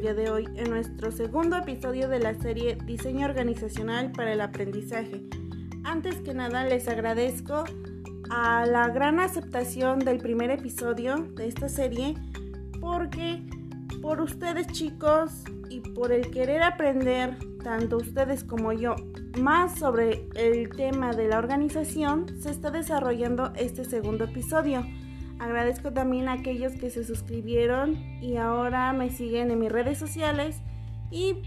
día de hoy en nuestro segundo episodio de la serie Diseño Organizacional para el Aprendizaje. Antes que nada les agradezco a la gran aceptación del primer episodio de esta serie porque por ustedes chicos y por el querer aprender, tanto ustedes como yo, más sobre el tema de la organización, se está desarrollando este segundo episodio. Agradezco también a aquellos que se suscribieron y ahora me siguen en mis redes sociales y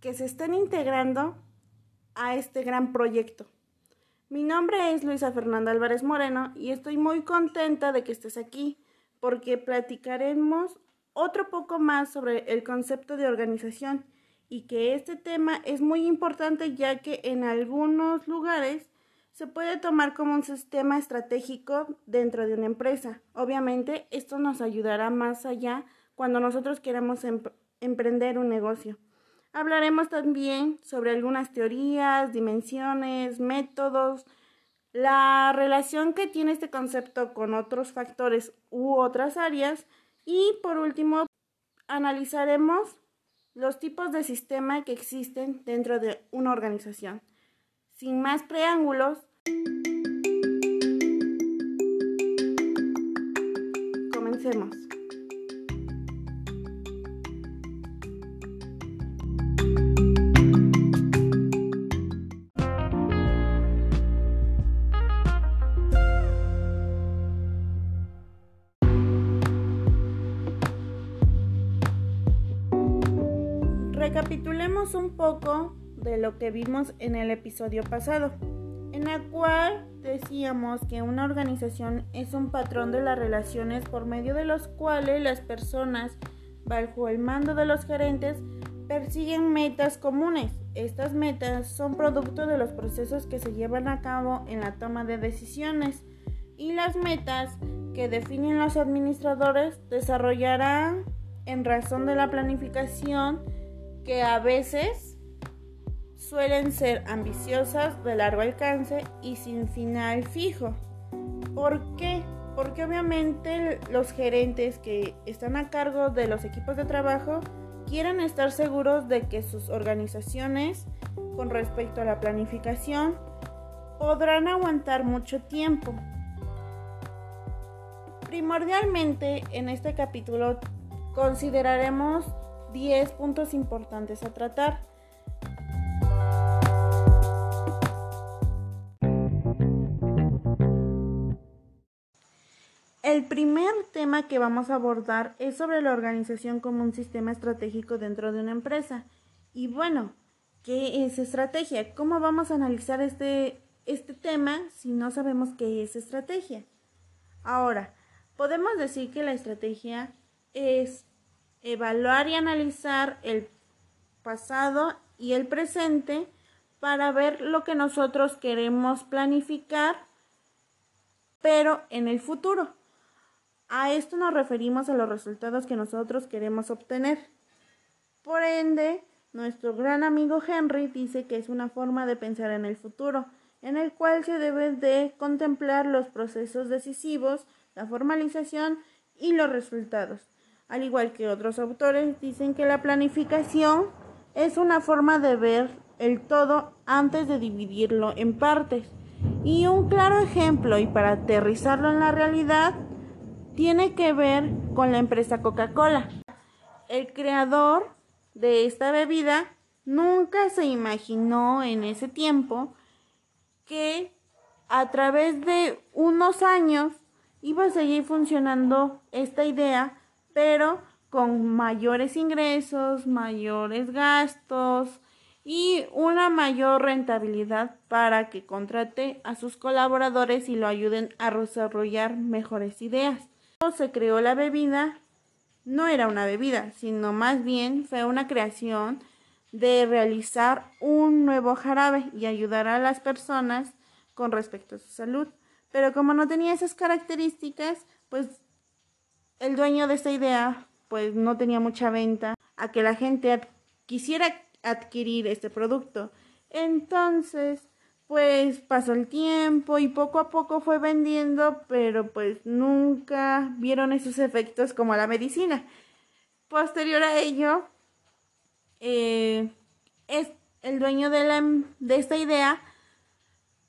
que se estén integrando a este gran proyecto. Mi nombre es Luisa Fernanda Álvarez Moreno y estoy muy contenta de que estés aquí porque platicaremos otro poco más sobre el concepto de organización y que este tema es muy importante ya que en algunos lugares se puede tomar como un sistema estratégico dentro de una empresa. Obviamente esto nos ayudará más allá cuando nosotros queramos emprender un negocio. Hablaremos también sobre algunas teorías, dimensiones, métodos, la relación que tiene este concepto con otros factores u otras áreas y por último analizaremos los tipos de sistema que existen dentro de una organización. Sin más preámbulos, comencemos. Recapitulemos un poco de lo que vimos en el episodio pasado, en el cual decíamos que una organización es un patrón de las relaciones por medio de los cuales las personas, bajo el mando de los gerentes, persiguen metas comunes. Estas metas son producto de los procesos que se llevan a cabo en la toma de decisiones y las metas que definen los administradores desarrollarán en razón de la planificación que a veces suelen ser ambiciosas, de largo alcance y sin final fijo. ¿Por qué? Porque obviamente los gerentes que están a cargo de los equipos de trabajo quieren estar seguros de que sus organizaciones, con respecto a la planificación, podrán aguantar mucho tiempo. Primordialmente en este capítulo consideraremos 10 puntos importantes a tratar. El primer tema que vamos a abordar es sobre la organización como un sistema estratégico dentro de una empresa. Y bueno, ¿qué es estrategia? ¿Cómo vamos a analizar este, este tema si no sabemos qué es estrategia? Ahora, podemos decir que la estrategia es evaluar y analizar el pasado y el presente para ver lo que nosotros queremos planificar, pero en el futuro. A esto nos referimos a los resultados que nosotros queremos obtener. Por ende, nuestro gran amigo Henry dice que es una forma de pensar en el futuro, en el cual se deben de contemplar los procesos decisivos, la formalización y los resultados. Al igual que otros autores, dicen que la planificación es una forma de ver el todo antes de dividirlo en partes. Y un claro ejemplo, y para aterrizarlo en la realidad, tiene que ver con la empresa Coca-Cola. El creador de esta bebida nunca se imaginó en ese tiempo que a través de unos años iba a seguir funcionando esta idea pero con mayores ingresos, mayores gastos y una mayor rentabilidad para que contrate a sus colaboradores y lo ayuden a desarrollar mejores ideas. Se creó la bebida, no era una bebida, sino más bien fue una creación de realizar un nuevo jarabe y ayudar a las personas con respecto a su salud. Pero como no tenía esas características, pues el dueño de esta idea pues no tenía mucha venta a que la gente quisiera adquirir este producto. Entonces pues pasó el tiempo y poco a poco fue vendiendo, pero pues nunca vieron esos efectos como la medicina. Posterior a ello, eh, es el dueño de, la, de esta idea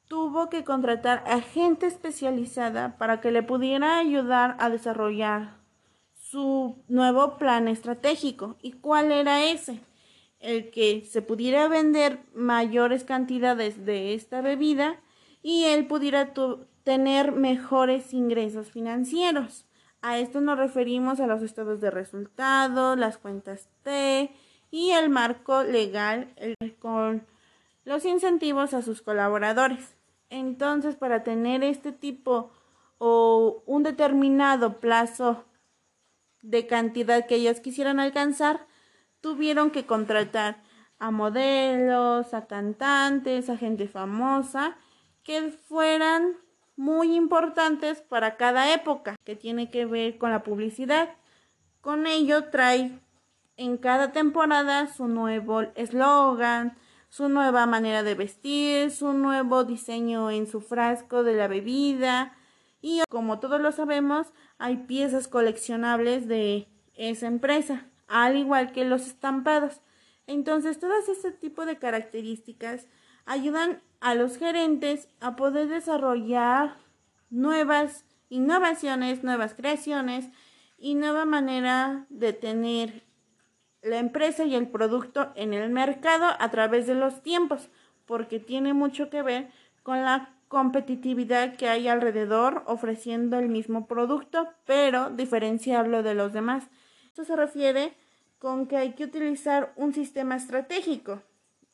tuvo que contratar a gente especializada para que le pudiera ayudar a desarrollar su nuevo plan estratégico. ¿Y cuál era ese? El que se pudiera vender mayores cantidades de esta bebida y él pudiera tener mejores ingresos financieros. A esto nos referimos a los estados de resultados, las cuentas T y el marco legal con los incentivos a sus colaboradores. Entonces, para tener este tipo o un determinado plazo de cantidad que ellos quisieran alcanzar, tuvieron que contratar a modelos, a cantantes, a gente famosa, que fueran muy importantes para cada época, que tiene que ver con la publicidad. Con ello trae en cada temporada su nuevo eslogan, su nueva manera de vestir, su nuevo diseño en su frasco de la bebida y como todos lo sabemos, hay piezas coleccionables de esa empresa, al igual que los estampados. Entonces, todas este tipo de características ayudan a los gerentes a poder desarrollar nuevas innovaciones, nuevas creaciones y nueva manera de tener la empresa y el producto en el mercado a través de los tiempos, porque tiene mucho que ver con la competitividad que hay alrededor ofreciendo el mismo producto, pero diferenciarlo de los demás. Esto se refiere con que hay que utilizar un sistema estratégico.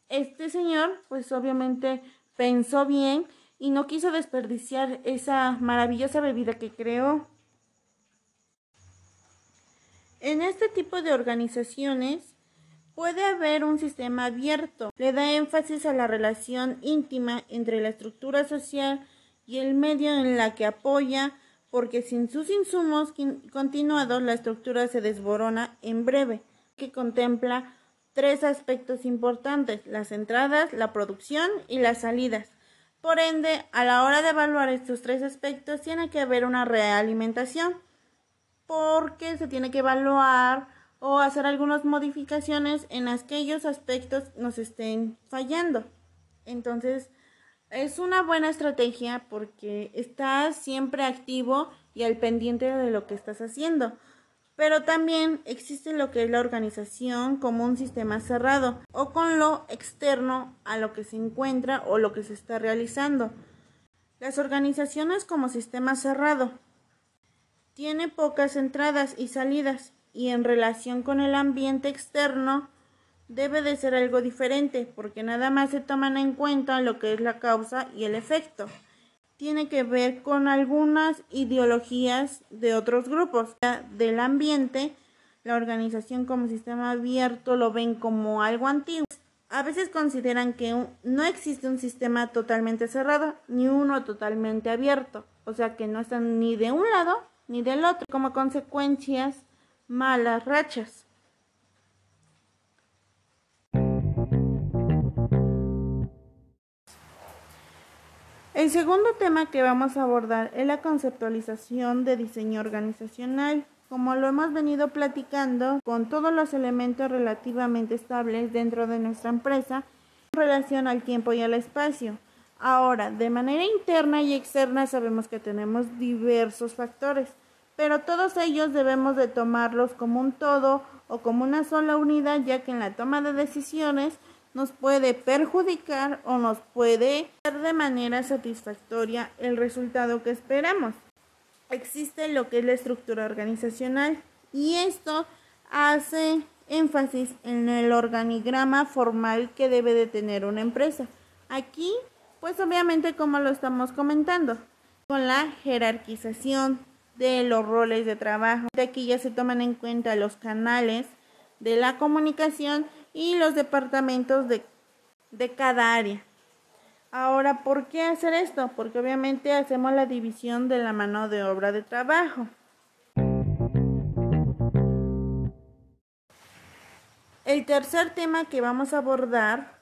Este señor, pues obviamente pensó bien y no quiso desperdiciar esa maravillosa bebida que creó en este tipo de organizaciones puede haber un sistema abierto. Le da énfasis a la relación íntima entre la estructura social y el medio en la que apoya, porque sin sus insumos continuados la estructura se desborona en breve, que contempla tres aspectos importantes, las entradas, la producción y las salidas. Por ende, a la hora de evaluar estos tres aspectos tiene que haber una realimentación porque se tiene que evaluar o hacer algunas modificaciones en aquellos aspectos nos estén fallando. Entonces, es una buena estrategia porque estás siempre activo y al pendiente de lo que estás haciendo. Pero también existe lo que es la organización como un sistema cerrado o con lo externo a lo que se encuentra o lo que se está realizando. Las organizaciones como sistema cerrado tiene pocas entradas y salidas y en relación con el ambiente externo debe de ser algo diferente porque nada más se toman en cuenta lo que es la causa y el efecto. Tiene que ver con algunas ideologías de otros grupos del ambiente. La organización como sistema abierto lo ven como algo antiguo. A veces consideran que no existe un sistema totalmente cerrado ni uno totalmente abierto. O sea que no están ni de un lado ni del otro, como consecuencias malas rachas. El segundo tema que vamos a abordar es la conceptualización de diseño organizacional. Como lo hemos venido platicando, con todos los elementos relativamente estables dentro de nuestra empresa en relación al tiempo y al espacio. Ahora, de manera interna y externa sabemos que tenemos diversos factores, pero todos ellos debemos de tomarlos como un todo o como una sola unidad, ya que en la toma de decisiones nos puede perjudicar o nos puede dar de manera satisfactoria el resultado que esperamos. Existe lo que es la estructura organizacional y esto hace énfasis en el organigrama formal que debe de tener una empresa. Aquí pues obviamente como lo estamos comentando, con la jerarquización de los roles de trabajo. Aquí ya se toman en cuenta los canales de la comunicación y los departamentos de, de cada área. Ahora, ¿por qué hacer esto? Porque obviamente hacemos la división de la mano de obra de trabajo. El tercer tema que vamos a abordar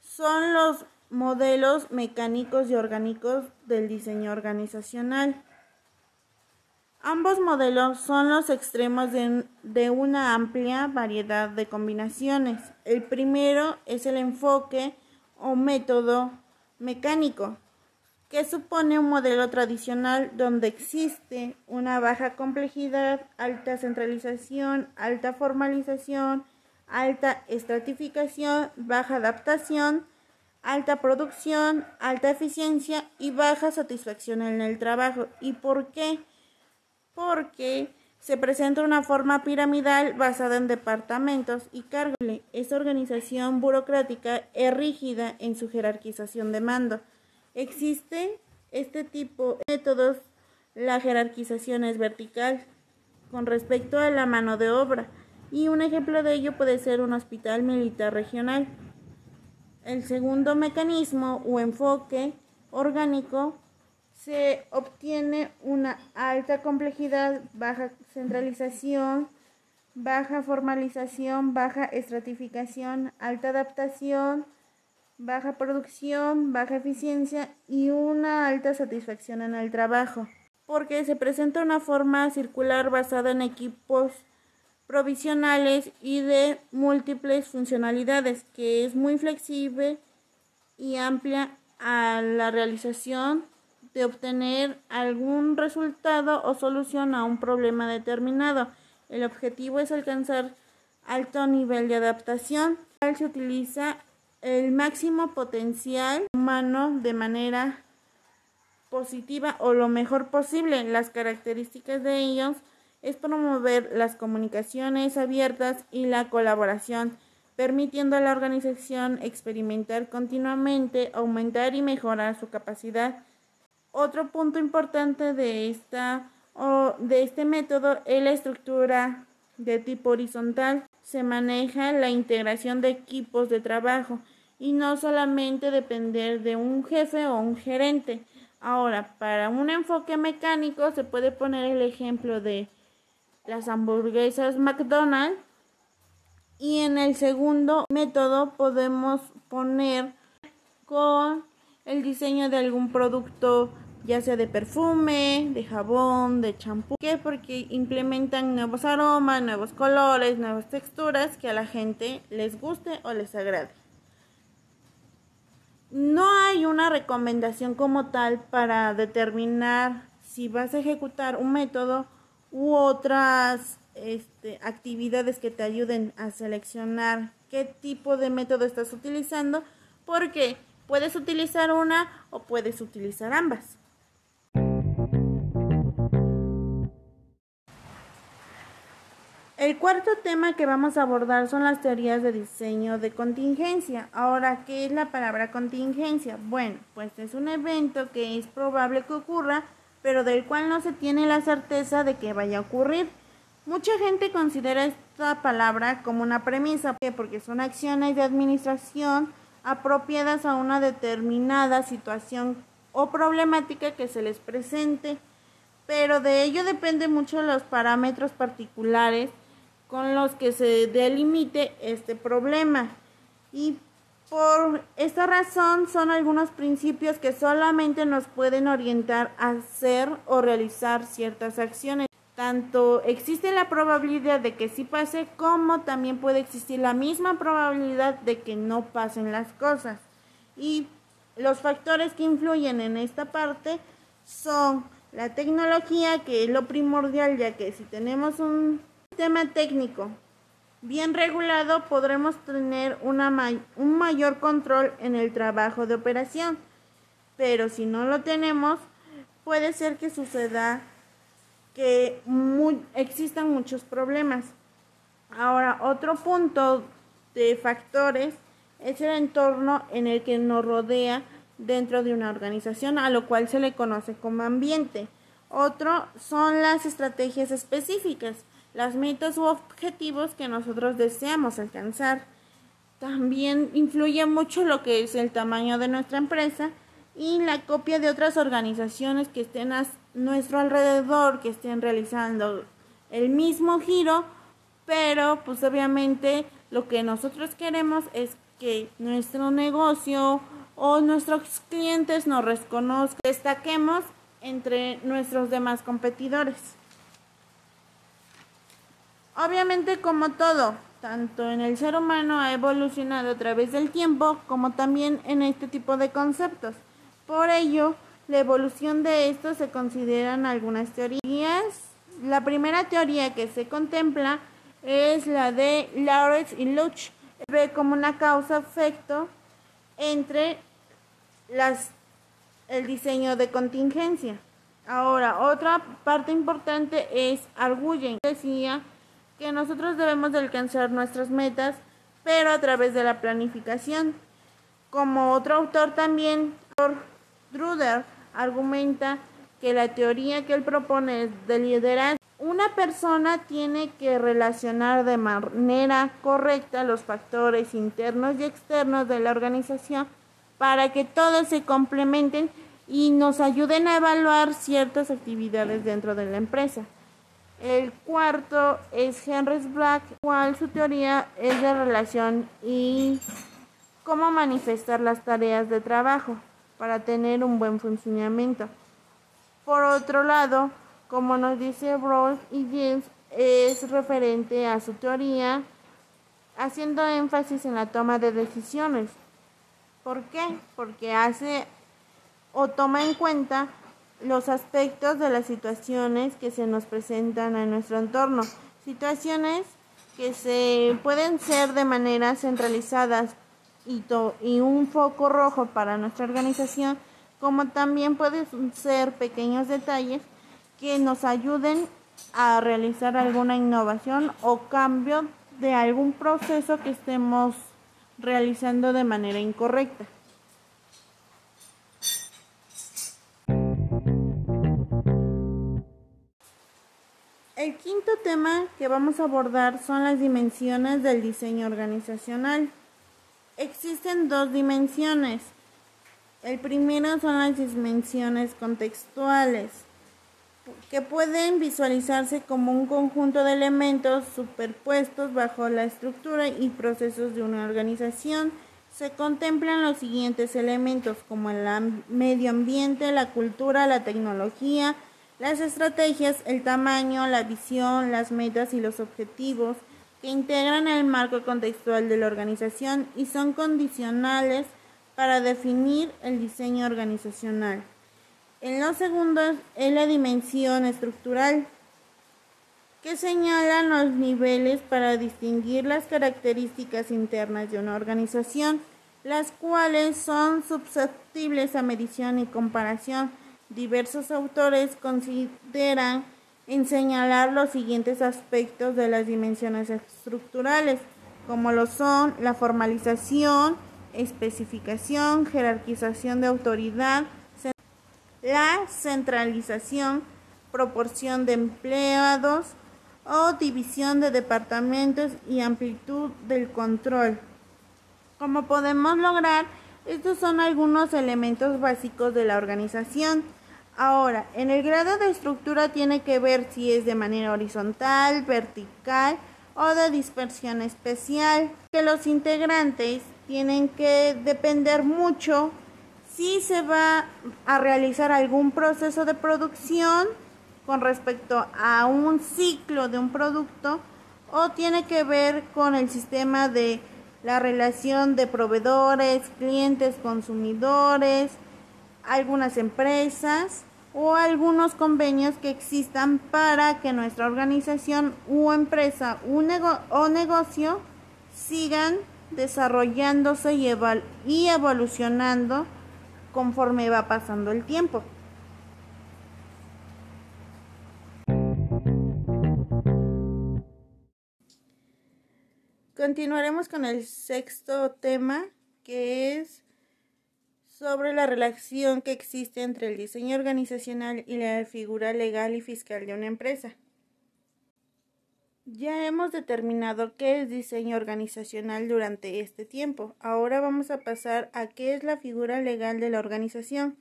son los modelos mecánicos y orgánicos del diseño organizacional. Ambos modelos son los extremos de, de, una amplia variedad de combinaciones. El primero es el enfoque o método mecánico, que supone un modelo tradicional donde existe una baja complejidad, alta centralización, alta formalización, alta estratificación, baja adaptación, alta producción, alta eficiencia y baja satisfacción en el trabajo. ¿Y por qué? Porque se presenta una forma piramidal basada en departamentos y cargos. Esta organización burocrática es rígida en su jerarquización de mando. Existe este tipo de métodos, la jerarquización es vertical con respecto a la mano de obra y un ejemplo de ello puede ser un hospital militar regional. El segundo mecanismo o enfoque orgánico se obtiene una alta complejidad, baja centralización, baja formalización, baja estratificación, alta adaptación, baja producción, baja eficiencia y una alta satisfacción en el trabajo, porque se presenta una forma circular basada en equipos provisionales y de múltiples funcionalidades, que es muy flexible y amplia a la realización de obtener algún resultado o solución a un problema determinado. El objetivo es alcanzar alto nivel de adaptación. Se utiliza el máximo potencial humano de manera positiva o lo mejor posible. Las características de ellos es promover las comunicaciones abiertas y la colaboración, permitiendo a la organización experimentar continuamente, aumentar y mejorar su capacidad otro punto importante de, esta, o de este método es la estructura de tipo horizontal. Se maneja la integración de equipos de trabajo y no solamente depender de un jefe o un gerente. Ahora, para un enfoque mecánico se puede poner el ejemplo de las hamburguesas McDonald's y en el segundo método podemos poner con el diseño de algún producto ya sea de perfume, de jabón, de champú. ¿Qué? Porque implementan nuevos aromas, nuevos colores, nuevas texturas que a la gente les guste o les agrade. No hay una recomendación como tal para determinar si vas a ejecutar un método u otras este, actividades que te ayuden a seleccionar qué tipo de método estás utilizando, porque puedes utilizar una o puedes utilizar ambas. El cuarto tema que vamos a abordar son las teorías de diseño de contingencia. Ahora, ¿qué es la palabra contingencia? Bueno, pues es un evento que es probable que ocurra, pero del cual no se tiene la certeza de que vaya a ocurrir. Mucha gente considera esta palabra como una premisa, porque son acciones de administración apropiadas a una determinada situación o problemática que se les presente, pero de ello depende mucho los parámetros particulares con los que se delimite este problema. Y por esta razón son algunos principios que solamente nos pueden orientar a hacer o realizar ciertas acciones. Tanto existe la probabilidad de que sí pase como también puede existir la misma probabilidad de que no pasen las cosas. Y los factores que influyen en esta parte son la tecnología, que es lo primordial, ya que si tenemos un sistema técnico bien regulado podremos tener un mayor control en el trabajo de operación, pero si no lo tenemos, puede ser que suceda que existan muchos problemas. Ahora, otro punto de factores es el entorno en el que nos rodea dentro de una organización, a lo cual se le conoce como ambiente. Otro son las estrategias específicas las metas u objetivos que nosotros deseamos alcanzar. También influye mucho lo que es el tamaño de nuestra empresa y la copia de otras organizaciones que estén a nuestro alrededor, que estén realizando el mismo giro, pero pues obviamente lo que nosotros queremos es que nuestro negocio o nuestros clientes nos reconozcan, destaquemos entre nuestros demás competidores. Obviamente como todo, tanto en el ser humano ha evolucionado a través del tiempo como también en este tipo de conceptos. Por ello, la evolución de estos se consideran algunas teorías. La primera teoría que se contempla es la de Lawrence y Luch. Ve como una causa-efecto entre las, el diseño de contingencia. Ahora, otra parte importante es Arguyen. Decía que nosotros debemos de alcanzar nuestras metas, pero a través de la planificación. Como otro autor también, Druder, argumenta que la teoría que él propone es de liderazgo. Una persona tiene que relacionar de manera correcta los factores internos y externos de la organización para que todos se complementen y nos ayuden a evaluar ciertas actividades dentro de la empresa. El cuarto es Henry Black, cual su teoría es de relación y cómo manifestar las tareas de trabajo para tener un buen funcionamiento. Por otro lado, como nos dice Rawls y James, es referente a su teoría, haciendo énfasis en la toma de decisiones. ¿Por qué? Porque hace o toma en cuenta los aspectos de las situaciones que se nos presentan en nuestro entorno. Situaciones que se pueden ser de manera centralizadas y, y un foco rojo para nuestra organización, como también pueden ser pequeños detalles que nos ayuden a realizar alguna innovación o cambio de algún proceso que estemos realizando de manera incorrecta. El quinto tema que vamos a abordar son las dimensiones del diseño organizacional. Existen dos dimensiones. El primero son las dimensiones contextuales, que pueden visualizarse como un conjunto de elementos superpuestos bajo la estructura y procesos de una organización. Se contemplan los siguientes elementos como el medio ambiente, la cultura, la tecnología, las estrategias, el tamaño, la visión, las metas y los objetivos que integran el marco contextual de la organización y son condicionales para definir el diseño organizacional. En los segundos es la dimensión estructural, que señala los niveles para distinguir las características internas de una organización, las cuales son susceptibles a medición y comparación Diversos autores consideran en señalar los siguientes aspectos de las dimensiones estructurales, como lo son la formalización, especificación, jerarquización de autoridad, la centralización, proporción de empleados o división de departamentos y amplitud del control. Como podemos lograr, estos son algunos elementos básicos de la organización. Ahora, en el grado de estructura tiene que ver si es de manera horizontal, vertical o de dispersión especial. Que los integrantes tienen que depender mucho si se va a realizar algún proceso de producción con respecto a un ciclo de un producto o tiene que ver con el sistema de la relación de proveedores, clientes, consumidores, algunas empresas o algunos convenios que existan para que nuestra organización u empresa o negocio sigan desarrollándose y, y evolucionando conforme va pasando el tiempo. Continuaremos con el sexto tema que es sobre la relación que existe entre el diseño organizacional y la figura legal y fiscal de una empresa. Ya hemos determinado qué es diseño organizacional durante este tiempo. Ahora vamos a pasar a qué es la figura legal de la organización.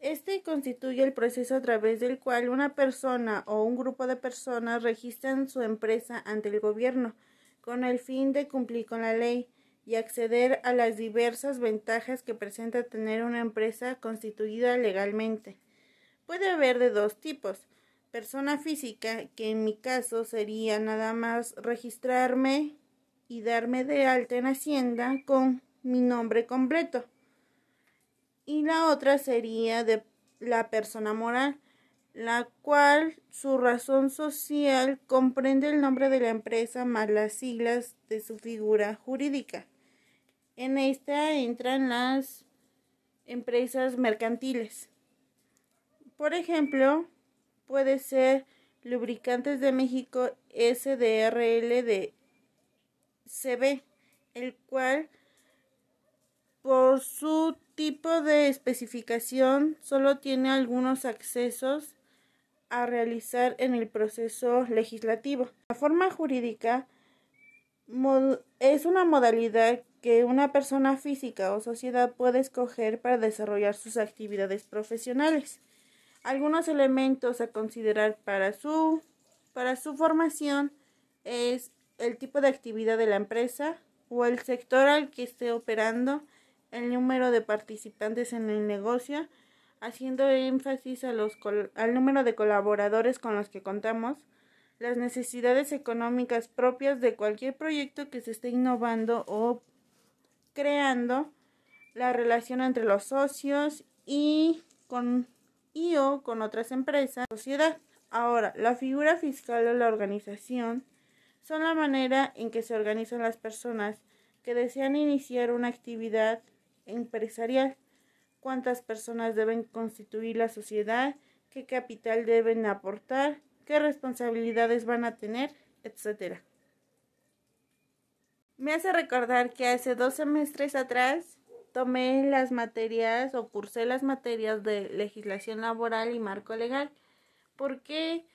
Este constituye el proceso a través del cual una persona o un grupo de personas registran su empresa ante el gobierno con el fin de cumplir con la ley y acceder a las diversas ventajas que presenta tener una empresa constituida legalmente. Puede haber de dos tipos. Persona física, que en mi caso sería nada más registrarme y darme de alta en Hacienda con mi nombre completo. Y la otra sería de la persona moral, la cual su razón social comprende el nombre de la empresa más las siglas de su figura jurídica. En esta entran las empresas mercantiles. Por ejemplo, puede ser Lubricantes de México SDRL de CB, el cual por su tipo de especificación solo tiene algunos accesos a realizar en el proceso legislativo. La forma jurídica es una modalidad que una persona física o sociedad puede escoger para desarrollar sus actividades profesionales. Algunos elementos a considerar para su, para su formación es el tipo de actividad de la empresa o el sector al que esté operando, el número de participantes en el negocio, haciendo énfasis a los, al número de colaboradores con los que contamos, las necesidades económicas propias de cualquier proyecto que se esté innovando o creando, la relación entre los socios y con y o con otras empresas, sociedad. Ahora, la figura fiscal de la organización son la manera en que se organizan las personas que desean iniciar una actividad empresarial, cuántas personas deben constituir la sociedad, qué capital deben aportar, qué responsabilidades van a tener, etc. Me hace recordar que hace dos semestres atrás tomé las materias o cursé las materias de legislación laboral y marco legal. ¿Por qué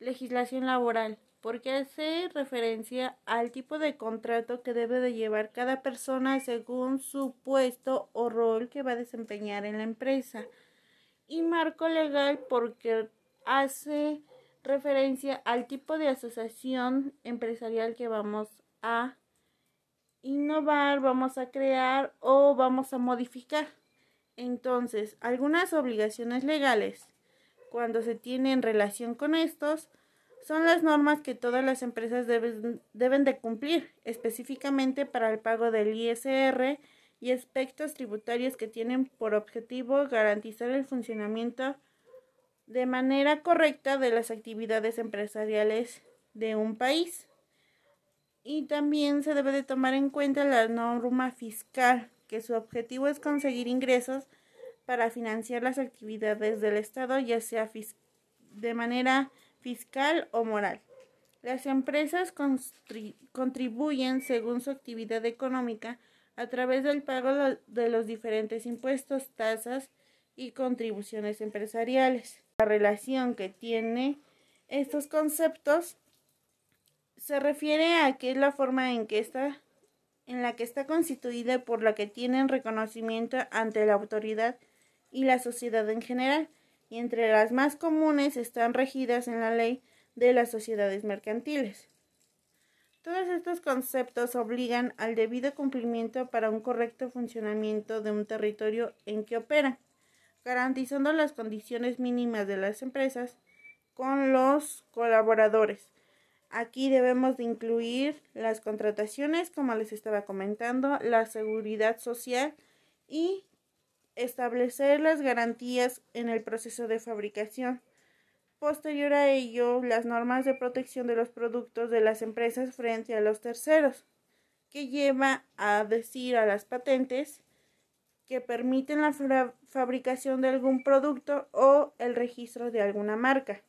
legislación laboral? Porque hace referencia al tipo de contrato que debe de llevar cada persona según su puesto o rol que va a desempeñar en la empresa. Y marco legal porque hace referencia al tipo de asociación empresarial que vamos a innovar, vamos a crear o vamos a modificar. Entonces, algunas obligaciones legales, cuando se tienen relación con estos, son las normas que todas las empresas deben, deben de cumplir, específicamente para el pago del ISR y aspectos tributarios que tienen por objetivo garantizar el funcionamiento de manera correcta de las actividades empresariales de un país. Y también se debe de tomar en cuenta la norma fiscal, que su objetivo es conseguir ingresos para financiar las actividades del Estado, ya sea de manera fiscal o moral. Las empresas contribuyen según su actividad económica a través del pago de los diferentes impuestos, tasas y contribuciones empresariales. La relación que tiene estos conceptos se refiere a que es la forma en que está en la que está constituida por la que tienen reconocimiento ante la autoridad y la sociedad en general, y entre las más comunes están regidas en la ley de las sociedades mercantiles. Todos estos conceptos obligan al debido cumplimiento para un correcto funcionamiento de un territorio en que operan, garantizando las condiciones mínimas de las empresas con los colaboradores, Aquí debemos de incluir las contrataciones, como les estaba comentando, la seguridad social y establecer las garantías en el proceso de fabricación. Posterior a ello, las normas de protección de los productos de las empresas frente a los terceros, que lleva a decir a las patentes que permiten la fabricación de algún producto o el registro de alguna marca.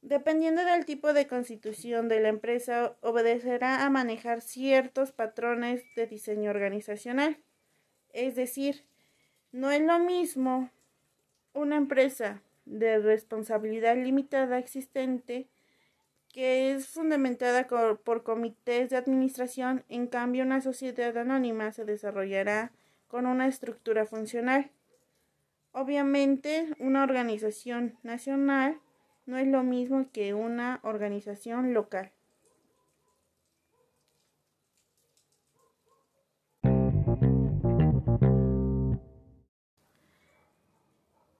Dependiendo del tipo de constitución de la empresa, obedecerá a manejar ciertos patrones de diseño organizacional. Es decir, no es lo mismo una empresa de responsabilidad limitada existente que es fundamentada por comités de administración, en cambio una sociedad anónima se desarrollará con una estructura funcional. Obviamente, una organización nacional no es lo mismo que una organización local.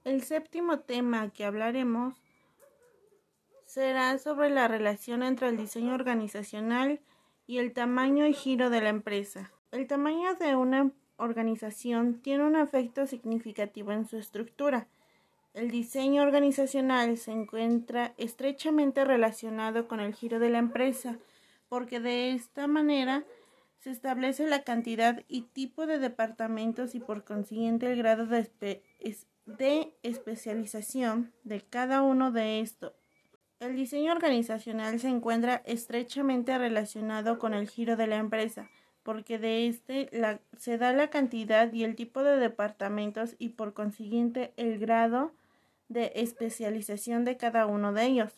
El séptimo tema que hablaremos será sobre la relación entre el diseño organizacional y el tamaño y giro de la empresa. El tamaño de una empresa organización tiene un efecto significativo en su estructura. El diseño organizacional se encuentra estrechamente relacionado con el giro de la empresa, porque de esta manera se establece la cantidad y tipo de departamentos y por consiguiente el grado de, de especialización de cada uno de estos. El diseño organizacional se encuentra estrechamente relacionado con el giro de la empresa, porque de este se da la cantidad y el tipo de departamentos y por consiguiente el grado de especialización de cada uno de ellos.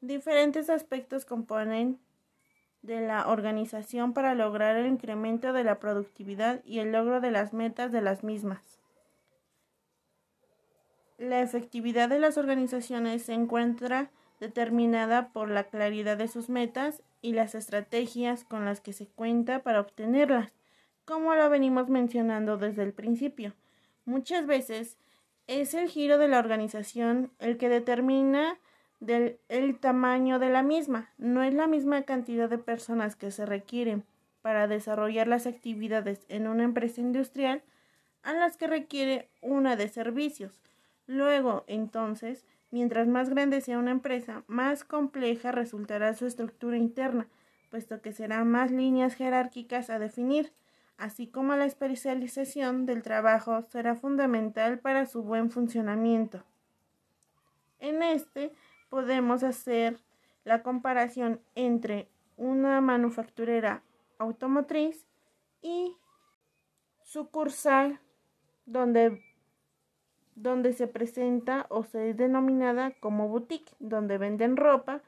Diferentes aspectos componen de la organización para lograr el incremento de la productividad y el logro de las metas de las mismas. La efectividad de las organizaciones se encuentra determinada por la claridad de sus metas y las estrategias con las que se cuenta para obtenerlas, como lo venimos mencionando desde el principio. Muchas veces es el giro de la organización el que determina el tamaño de la misma. No es la misma cantidad de personas que se requieren para desarrollar las actividades en una empresa industrial a las que requiere una de servicios. Luego, entonces, mientras más grande sea una empresa, más compleja resultará su estructura interna, puesto que serán más líneas jerárquicas a definir, así como la especialización del trabajo será fundamental para su buen funcionamiento. En este podemos hacer la comparación entre una manufacturera automotriz y sucursal donde donde se presenta o se es denominada como boutique, donde venden ropa.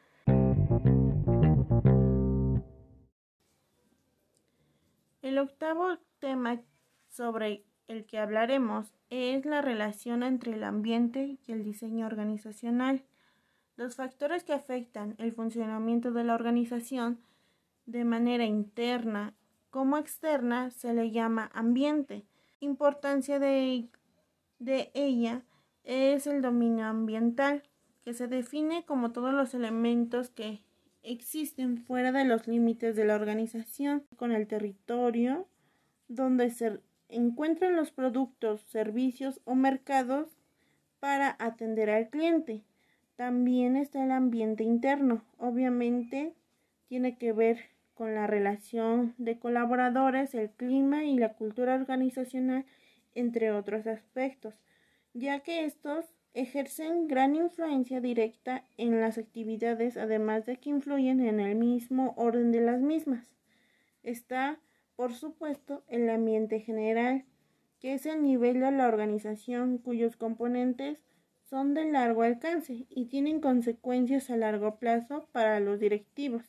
El octavo tema sobre el que hablaremos es la relación entre el ambiente y el diseño organizacional. Los factores que afectan el funcionamiento de la organización de manera interna como externa se le llama ambiente. Importancia de de ella es el dominio ambiental, que se define como todos los elementos que existen fuera de los límites de la organización, con el territorio donde se encuentran los productos, servicios o mercados para atender al cliente. También está el ambiente interno. Obviamente tiene que ver con la relación de colaboradores, el clima y la cultura organizacional entre otros aspectos, ya que estos ejercen gran influencia directa en las actividades, además de que influyen en el mismo orden de las mismas. Está, por supuesto, el ambiente general, que es el nivel de la organización cuyos componentes son de largo alcance y tienen consecuencias a largo plazo para los directivos,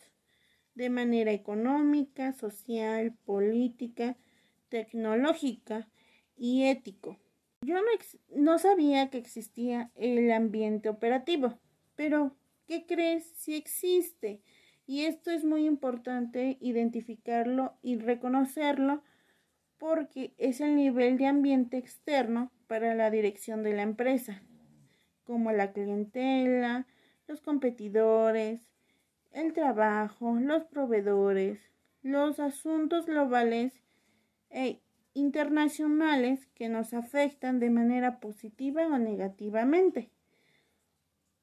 de manera económica, social, política, tecnológica, y ético. Yo no, sabía que existía el ambiente operativo, pero ¿qué crees si existe? Y esto es muy importante identificarlo y reconocerlo porque es el nivel de ambiente externo para la dirección de la empresa, como la clientela, los competidores, el trabajo, los proveedores, los asuntos globales e internacionales que nos afectan de manera positiva o negativamente.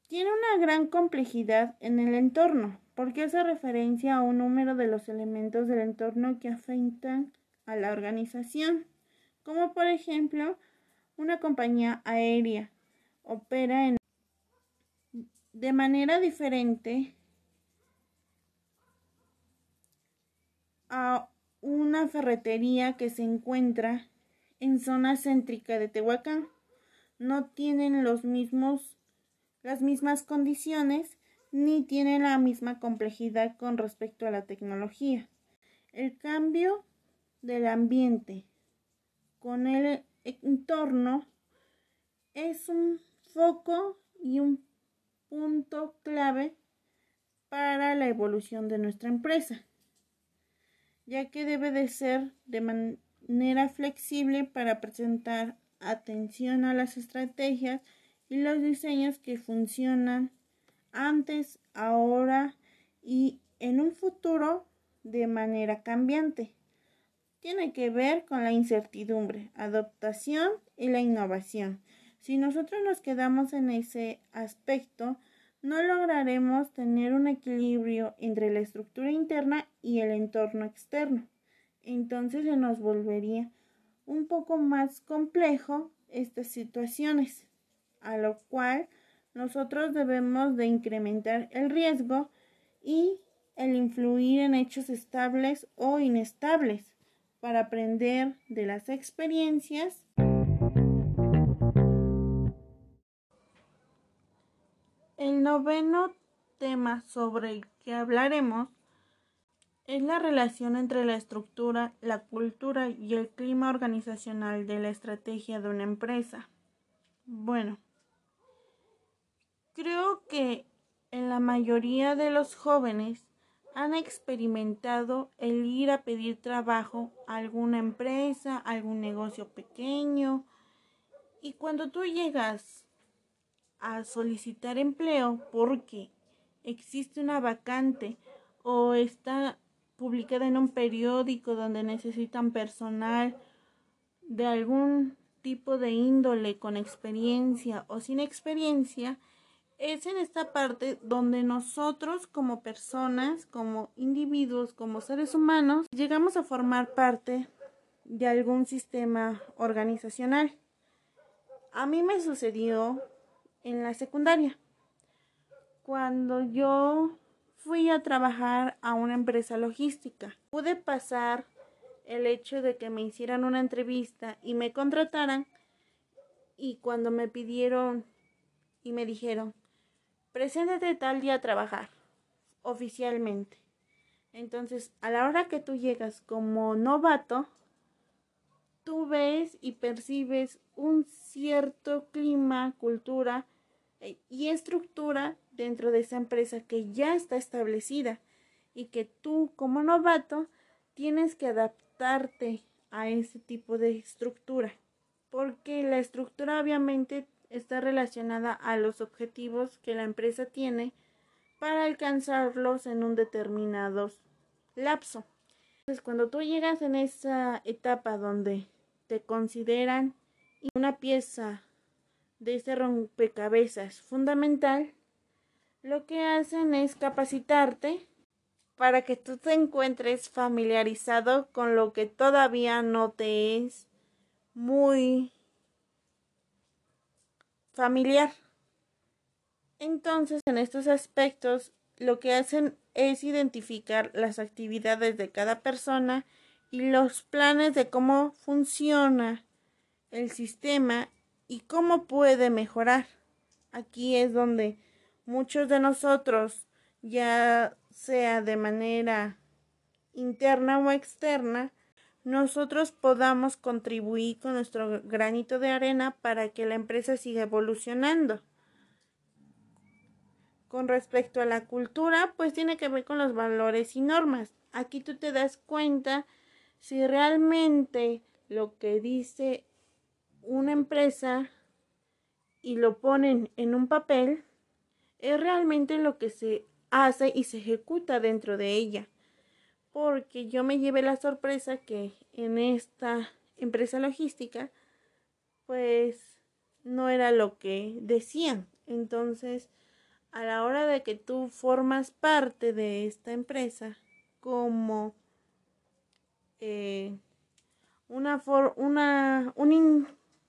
Tiene una gran complejidad en el entorno, porque hace referencia a un número de los elementos del entorno que afectan a la organización, como por ejemplo una compañía aérea opera de manera diferente a una ferretería que se encuentra en zona céntrica de Tehuacán. No tienen los mismos, las mismas condiciones ni tienen la misma complejidad con respecto a la tecnología. El cambio del ambiente con el entorno es un foco y un punto clave para la evolución de nuestra empresa ya que debe de ser de manera flexible para presentar atención a las estrategias y los diseños que funcionan antes, ahora y en un futuro de manera cambiante. Tiene que ver con la incertidumbre, adaptación y la innovación. Si nosotros nos quedamos en ese aspecto, no lograremos tener un equilibrio entre la estructura interna y el entorno externo. Entonces se nos volvería un poco más complejo estas situaciones, a lo cual nosotros debemos de incrementar el riesgo y el influir en hechos estables o inestables para aprender de las experiencias. Noveno tema sobre el que hablaremos es la relación entre la estructura, la cultura y el clima organizacional de la estrategia de una empresa. Bueno, creo que en la mayoría de los jóvenes han experimentado el ir a pedir trabajo a alguna empresa, algún negocio pequeño, y cuando tú llegas a solicitar empleo porque existe una vacante o está publicada en un periódico donde necesitan personal de algún tipo de índole con experiencia o sin experiencia, es en esta parte donde nosotros como personas, como individuos, como seres humanos, llegamos a formar parte de algún sistema organizacional. A mí me sucedió en la secundaria. Cuando yo fui a trabajar a una empresa logística, pude pasar el hecho de que me hicieran una entrevista y me contrataran y cuando me pidieron y me dijeron, preséntate tal día a trabajar oficialmente. Entonces, a la hora que tú llegas como novato, tú ves y percibes un cierto clima, cultura, y estructura dentro de esa empresa que ya está establecida y que tú como novato tienes que adaptarte a ese tipo de estructura porque la estructura obviamente está relacionada a los objetivos que la empresa tiene para alcanzarlos en un determinado lapso. Entonces, cuando tú llegas en esa etapa donde te consideran una pieza de ese rompecabezas fundamental, lo que hacen es capacitarte para que tú te encuentres familiarizado con lo que todavía no te es muy familiar. Entonces, en estos aspectos, lo que hacen es identificar las actividades de cada persona y los planes de cómo funciona el sistema y cómo puede mejorar. Aquí es donde muchos de nosotros, ya sea de manera interna o externa, nosotros podamos contribuir con nuestro granito de arena para que la empresa siga evolucionando. Con respecto a la cultura, pues tiene que ver con los valores y normas. Aquí tú te das cuenta si realmente lo que dice una empresa y lo ponen en un papel, es realmente lo que se hace y se ejecuta dentro de ella. Porque yo me llevé la sorpresa que en esta empresa logística, pues no era lo que decían. Entonces, a la hora de que tú formas parte de esta empresa como eh, una, for una un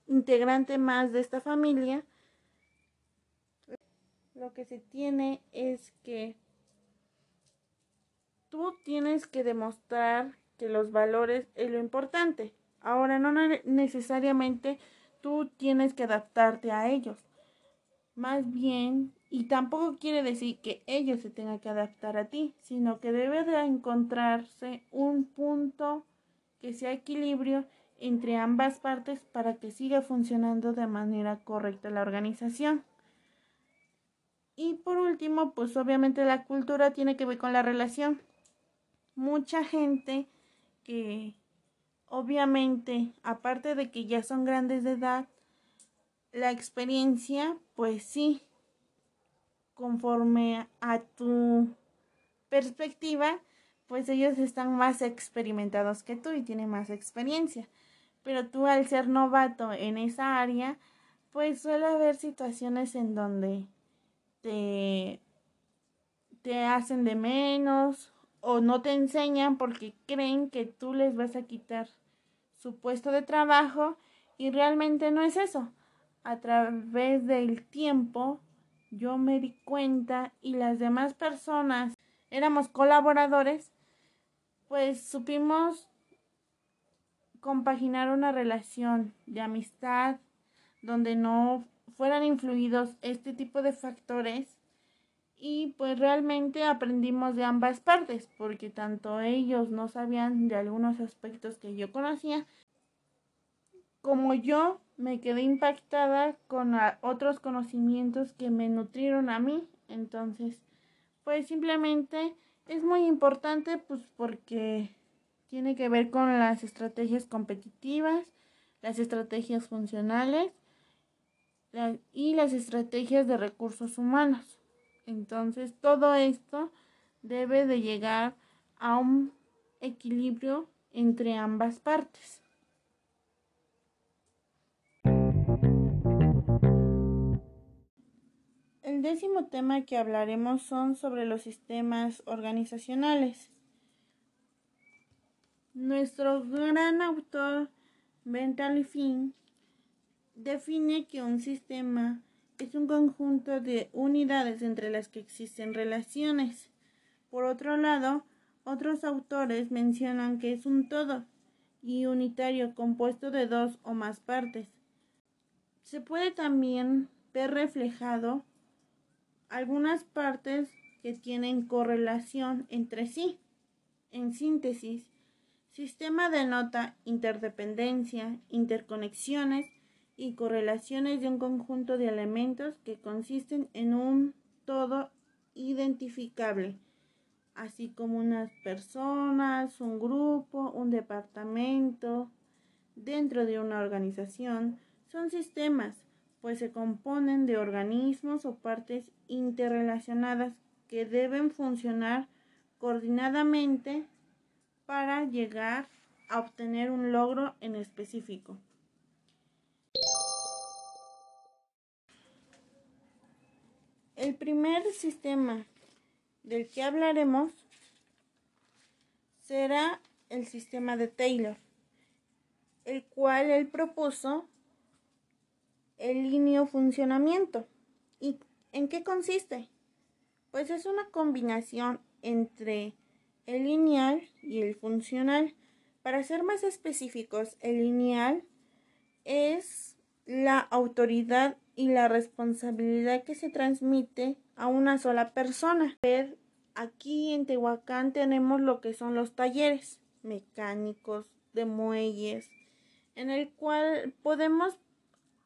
integrante más de esta familia, lo que se tiene es que tú tienes que demostrar que los valores es lo importante. Ahora no necesariamente tú tienes que adaptarte a ellos. Más bien, y tampoco quiere decir que ellos se tengan que adaptar a ti, sino que debe de encontrarse un punto que sea equilibrio entre ambas partes para que siga funcionando de manera correcta la organización. Y por último, pues obviamente la cultura tiene que ver con la relación. Mucha gente que obviamente, aparte de que ya son grandes de edad, la experiencia, pues sí, conforme a tu perspectiva, pues ellos están más experimentados que tú y tienen más experiencia. Pero tú al ser novato en esa área, pues suele haber situaciones en donde te, te hacen de menos o no te enseñan porque creen que tú les vas a quitar su puesto de trabajo y realmente no es eso. A través del tiempo yo me di cuenta y las demás personas éramos colaboradores, pues supimos compaginar una relación de amistad donde no fueran influidos este tipo de factores y pues realmente aprendimos de ambas partes porque tanto ellos no sabían de algunos aspectos que yo conocía como yo me quedé impactada con otros conocimientos que me nutrieron a mí. Entonces pues simplemente es muy importante pues porque tiene que ver con las estrategias competitivas las estrategias funcionales y las estrategias de recursos humanos entonces, todo esto debe de llegar a un equilibrio entre ambas partes. El décimo tema que hablaremos son sobre los sistemas organizacionales. Nuestro gran autor Bentley Finn define que un sistema es un conjunto de unidades entre las que existen relaciones. Por otro lado, otros autores mencionan que es un todo y unitario compuesto de dos o más partes. Se puede también ver reflejado algunas partes que tienen correlación entre sí. En síntesis, sistema denota interdependencia, interconexiones y correlaciones de un conjunto de elementos que consisten en un todo identificable, así como unas personas, un grupo, un departamento. Dentro de una organización son sistemas, pues se componen de organismos o partes interrelacionadas que deben funcionar coordinadamente para llegar a obtener un logro en específico. El primer sistema del que hablaremos será el sistema de Taylor, el cual él propuso el lineal funcionamiento. ¿Y en qué consiste? Pues es una combinación entre el lineal y el funcional. Para ser más específicos, el lineal es la autoridad y la responsabilidad que se transmite a una sola persona. Aquí en Tehuacán tenemos lo que son los talleres mecánicos de muelles, en el cual podemos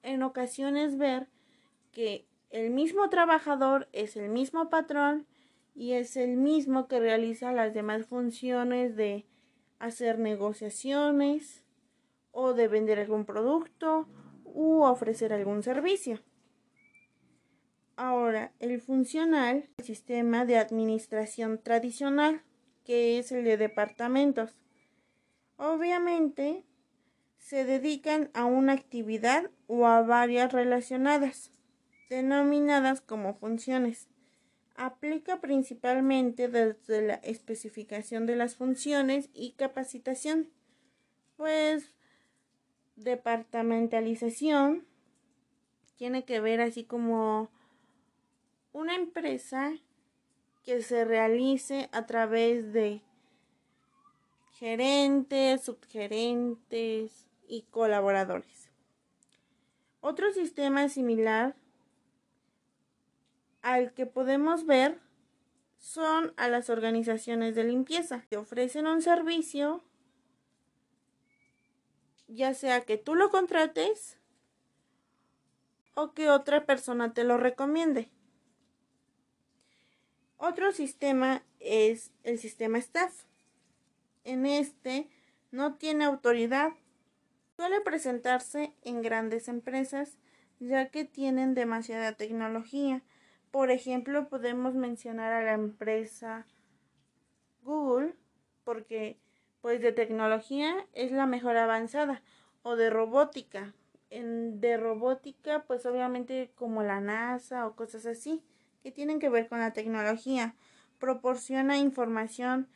en ocasiones ver que el mismo trabajador es el mismo patrón y es el mismo que realiza las demás funciones de hacer negociaciones o de vender algún producto u ofrecer algún servicio. Ahora, el funcional, el sistema de administración tradicional, que es el de departamentos. Obviamente, se dedican a una actividad o a varias relacionadas, denominadas como funciones. Aplica principalmente desde la especificación de las funciones y capacitación, pues departamentalización tiene que ver así como una empresa que se realice a través de gerentes, subgerentes y colaboradores. Otro sistema similar al que podemos ver son a las organizaciones de limpieza que ofrecen un servicio ya sea que tú lo contrates o que otra persona te lo recomiende. Otro sistema es el sistema staff. En este no tiene autoridad. Suele presentarse en grandes empresas ya que tienen demasiada tecnología. Por ejemplo, podemos mencionar a la empresa Google, porque pues de tecnología es la mejor avanzada, o de robótica. En, de robótica, pues obviamente como la NASA o cosas así, que tienen que ver con la tecnología. Proporciona información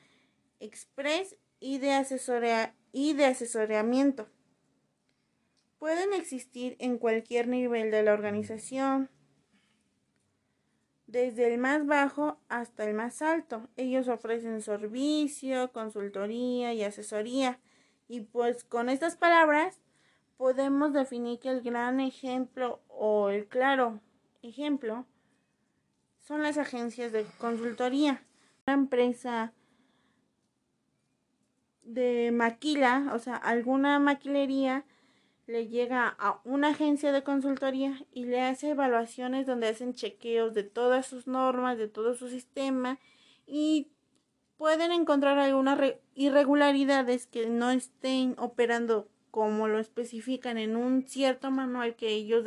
express y de, asesoría, y de asesoramiento. Pueden existir en cualquier nivel de la organización, desde el más bajo hasta el más alto. Ellos ofrecen servicio, consultoría y asesoría. Y pues con estas palabras podemos definir que el gran ejemplo o el claro ejemplo son las agencias de consultoría. Una empresa de maquila, o sea, alguna maquilería le llega a una agencia de consultoría y le hace evaluaciones donde hacen chequeos de todas sus normas, de todo su sistema y pueden encontrar algunas irregularidades que no estén operando como lo especifican en un cierto manual que ellos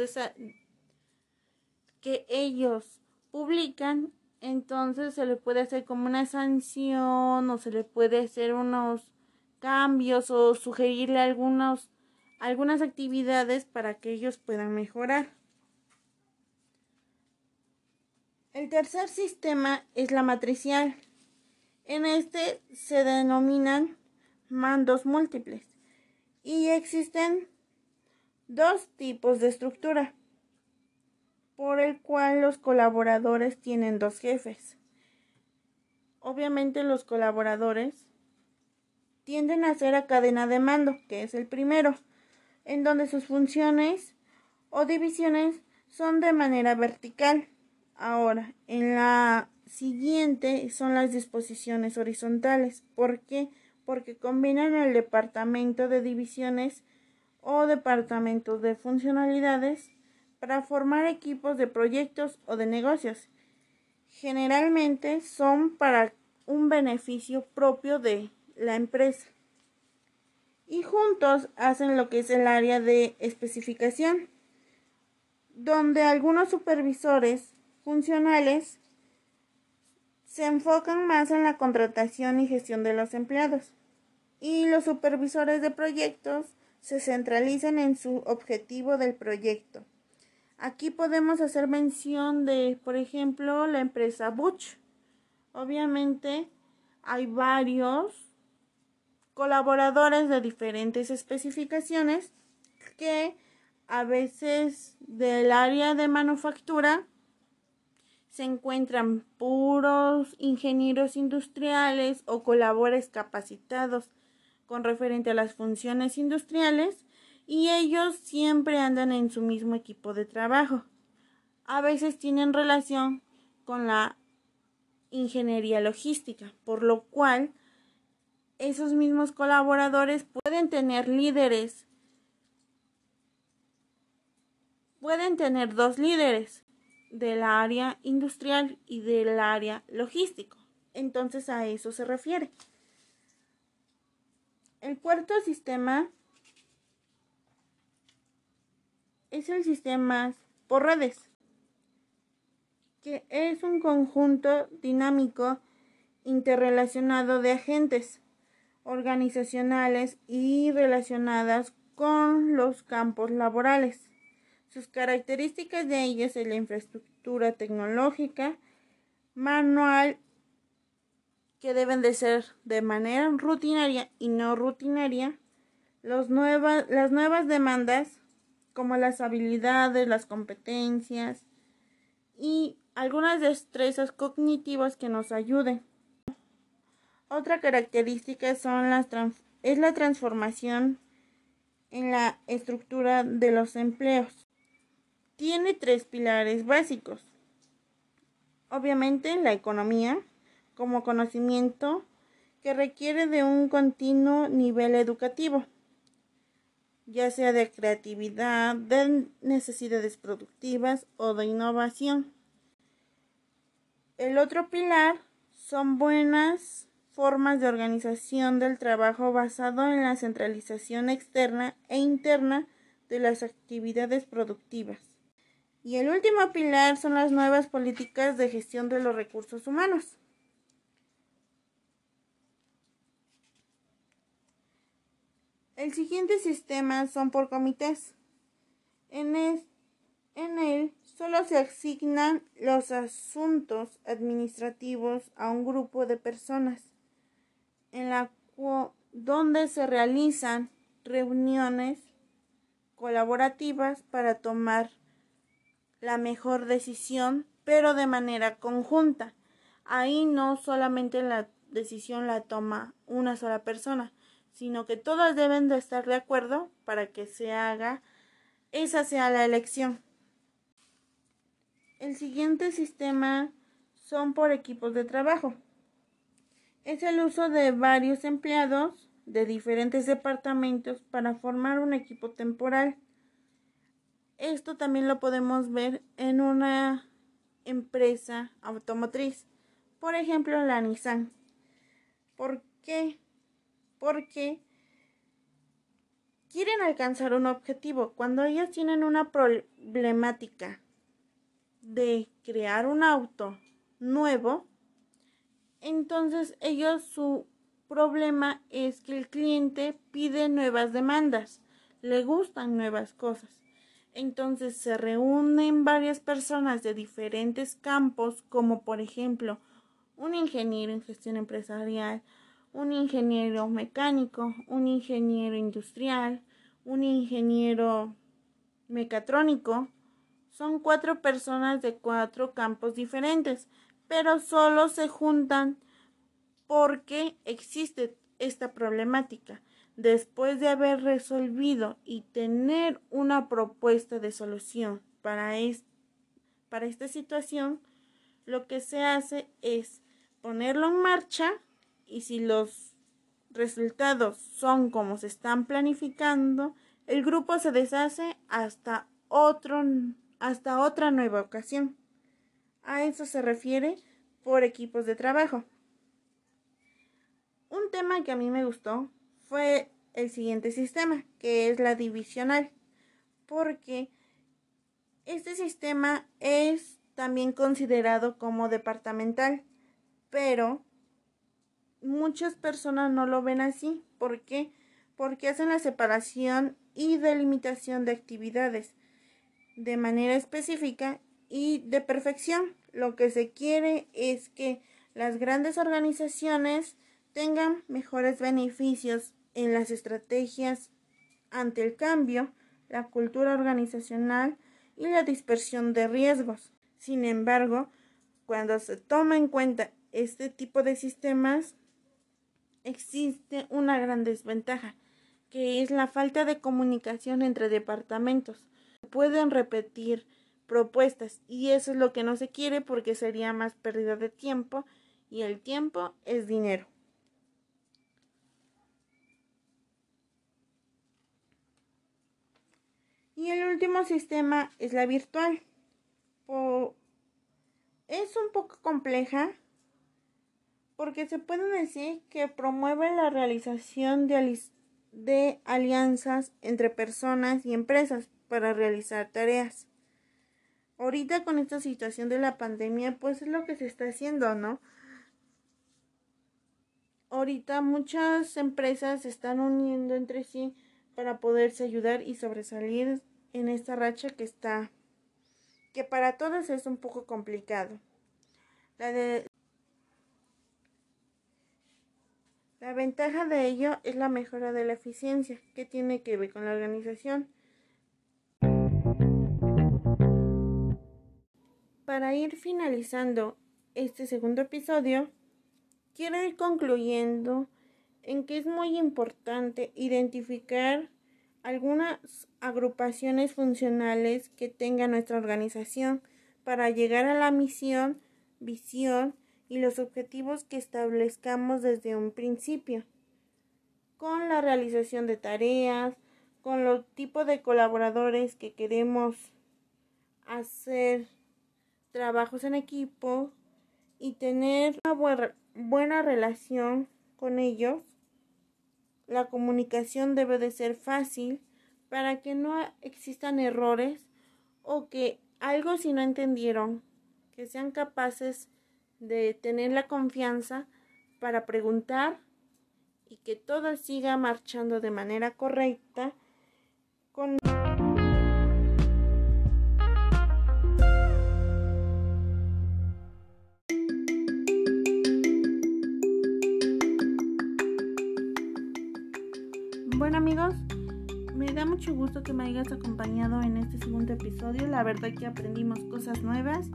que ellos publican, entonces se le puede hacer como una sanción o se le puede hacer unos cambios o sugerirle algunos algunas actividades para que ellos puedan mejorar. El tercer sistema es la matricial. En este se denominan mandos múltiples y existen dos tipos de estructura por el cual los colaboradores tienen dos jefes. Obviamente los colaboradores tienden a ser a cadena de mando, que es el primero en donde sus funciones o divisiones son de manera vertical. Ahora, en la siguiente son las disposiciones horizontales. ¿Por qué? Porque combinan el departamento de divisiones o departamentos de funcionalidades para formar equipos de proyectos o de negocios. Generalmente son para un beneficio propio de la empresa y juntos hacen lo que es el área de especificación, donde algunos supervisores funcionales se enfocan más en la contratación y gestión de los empleados y los supervisores de proyectos se centralizan en su objetivo del proyecto. Aquí podemos hacer mención de, por ejemplo, la empresa Butch. Obviamente hay varios colaboradores de diferentes especificaciones que a veces del área de manufactura se encuentran puros ingenieros industriales o colaboradores capacitados con referente a las funciones industriales y ellos siempre andan en su mismo equipo de trabajo. A veces tienen relación con la ingeniería logística, por lo cual esos mismos colaboradores pueden tener líderes. Pueden tener dos líderes del área industrial y del área logístico. Entonces a eso se refiere. El cuarto sistema es el sistema por redes, que es un conjunto dinámico interrelacionado de agentes organizacionales y relacionadas con los campos laborales. Sus características de ellas es la infraestructura tecnológica, manual, que deben de ser de manera rutinaria y no rutinaria, las nuevas demandas como las habilidades, las competencias y algunas destrezas cognitivas que nos ayuden otra característica son las es la transformación en la estructura de los empleos. Tiene tres pilares básicos. Obviamente la economía como conocimiento que requiere de un continuo nivel educativo, ya sea de creatividad, de necesidades productivas o de innovación. El otro pilar son buenas formas de organización del trabajo basado en la centralización externa e interna de las actividades productivas. Y el último pilar son las nuevas políticas de gestión de los recursos humanos. El siguiente sistema son por comités. En, en él solo se asignan los asuntos administrativos a un grupo de personas, en la donde se realizan reuniones colaborativas para tomar la mejor decisión, pero de manera conjunta. Ahí no solamente la decisión la toma una sola persona, sino que todas deben de estar de acuerdo para que se haga, esa sea la elección. El siguiente sistema son por equipos de trabajo. Es el uso de varios empleados de diferentes departamentos para formar un equipo temporal. Esto también lo podemos ver en una empresa automotriz, por ejemplo la Nissan. ¿Por qué? porque quieren alcanzar un objetivo. Cuando ellos tienen una problemática de crear un auto nuevo, entonces ellos su problema es que el cliente pide nuevas demandas, le gustan nuevas cosas. Entonces se reúnen varias personas de diferentes campos, como por ejemplo un ingeniero en gestión empresarial, un ingeniero mecánico, un ingeniero industrial, un ingeniero mecatrónico. Son cuatro personas de cuatro campos diferentes, pero solo se juntan porque existe esta problemática. Después de haber resolvido y tener una propuesta de solución para, para esta situación, lo que se hace es ponerlo en marcha y si los resultados son como se están planificando, el grupo se deshace hasta otro hasta otra nueva ocasión. A eso se refiere por equipos de trabajo. Un tema que a mí me gustó fue el siguiente sistema, que es la divisional, porque este sistema es también considerado como departamental, pero muchas personas no lo ven así. ¿Por qué? Porque hacen la separación y delimitación de actividades de manera específica y de perfección. Lo que se quiere es que las grandes organizaciones tengan mejores beneficios en las estrategias ante el cambio, la cultura organizacional y la dispersión de riesgos. Sin embargo, cuando se toma en cuenta este tipo de sistemas, existe una gran desventaja, que es la falta de comunicación entre departamentos. Pueden repetir propuestas y eso es lo que no se quiere porque sería más pérdida de tiempo y el tiempo es dinero. Y el último sistema es la virtual. es un poco compleja porque se puede decir que promueve la realización de, de alianzas entre personas y empresas para realizar tareas. Ahorita con esta situación de la pandemia, pues es lo que se está haciendo, ¿no? Ahorita muchas empresas se están uniendo entre sí para poderse ayudar y sobresalir en esta racha que está, que para todos es un poco complicado. La de La ventaja de ello es la mejora de la eficiencia, que tiene que ver con la organización. Para ir finalizando este segundo episodio, quiero ir concluyendo en que es muy importante identificar algunas agrupaciones funcionales que tenga nuestra organización para llegar a la misión, visión y los objetivos que establezcamos desde un principio, con la realización de tareas, con los tipos de colaboradores que queremos hacer trabajos en equipo y tener una buena relación con ellos. La comunicación debe de ser fácil para que no existan errores o que algo si no entendieron, que sean capaces de tener la confianza para preguntar y que todo siga marchando de manera correcta que me hayas acompañado en este segundo episodio. La verdad que aprendimos cosas nuevas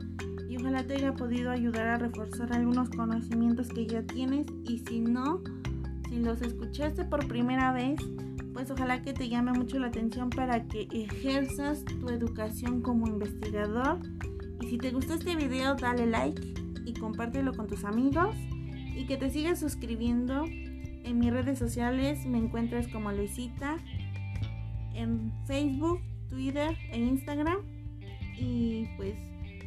y ojalá te haya podido ayudar a reforzar algunos conocimientos que ya tienes y si no, si los escuchaste por primera vez, pues ojalá que te llame mucho la atención para que ejerzas tu educación como investigador. Y si te gustó este video, dale like y compártelo con tus amigos y que te sigas suscribiendo. En mis redes sociales me encuentras como Luisita en Facebook, Twitter e Instagram. Y pues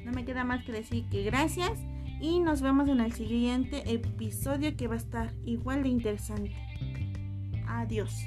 no me queda más que decir que gracias y nos vemos en el siguiente episodio que va a estar igual de interesante. Adiós.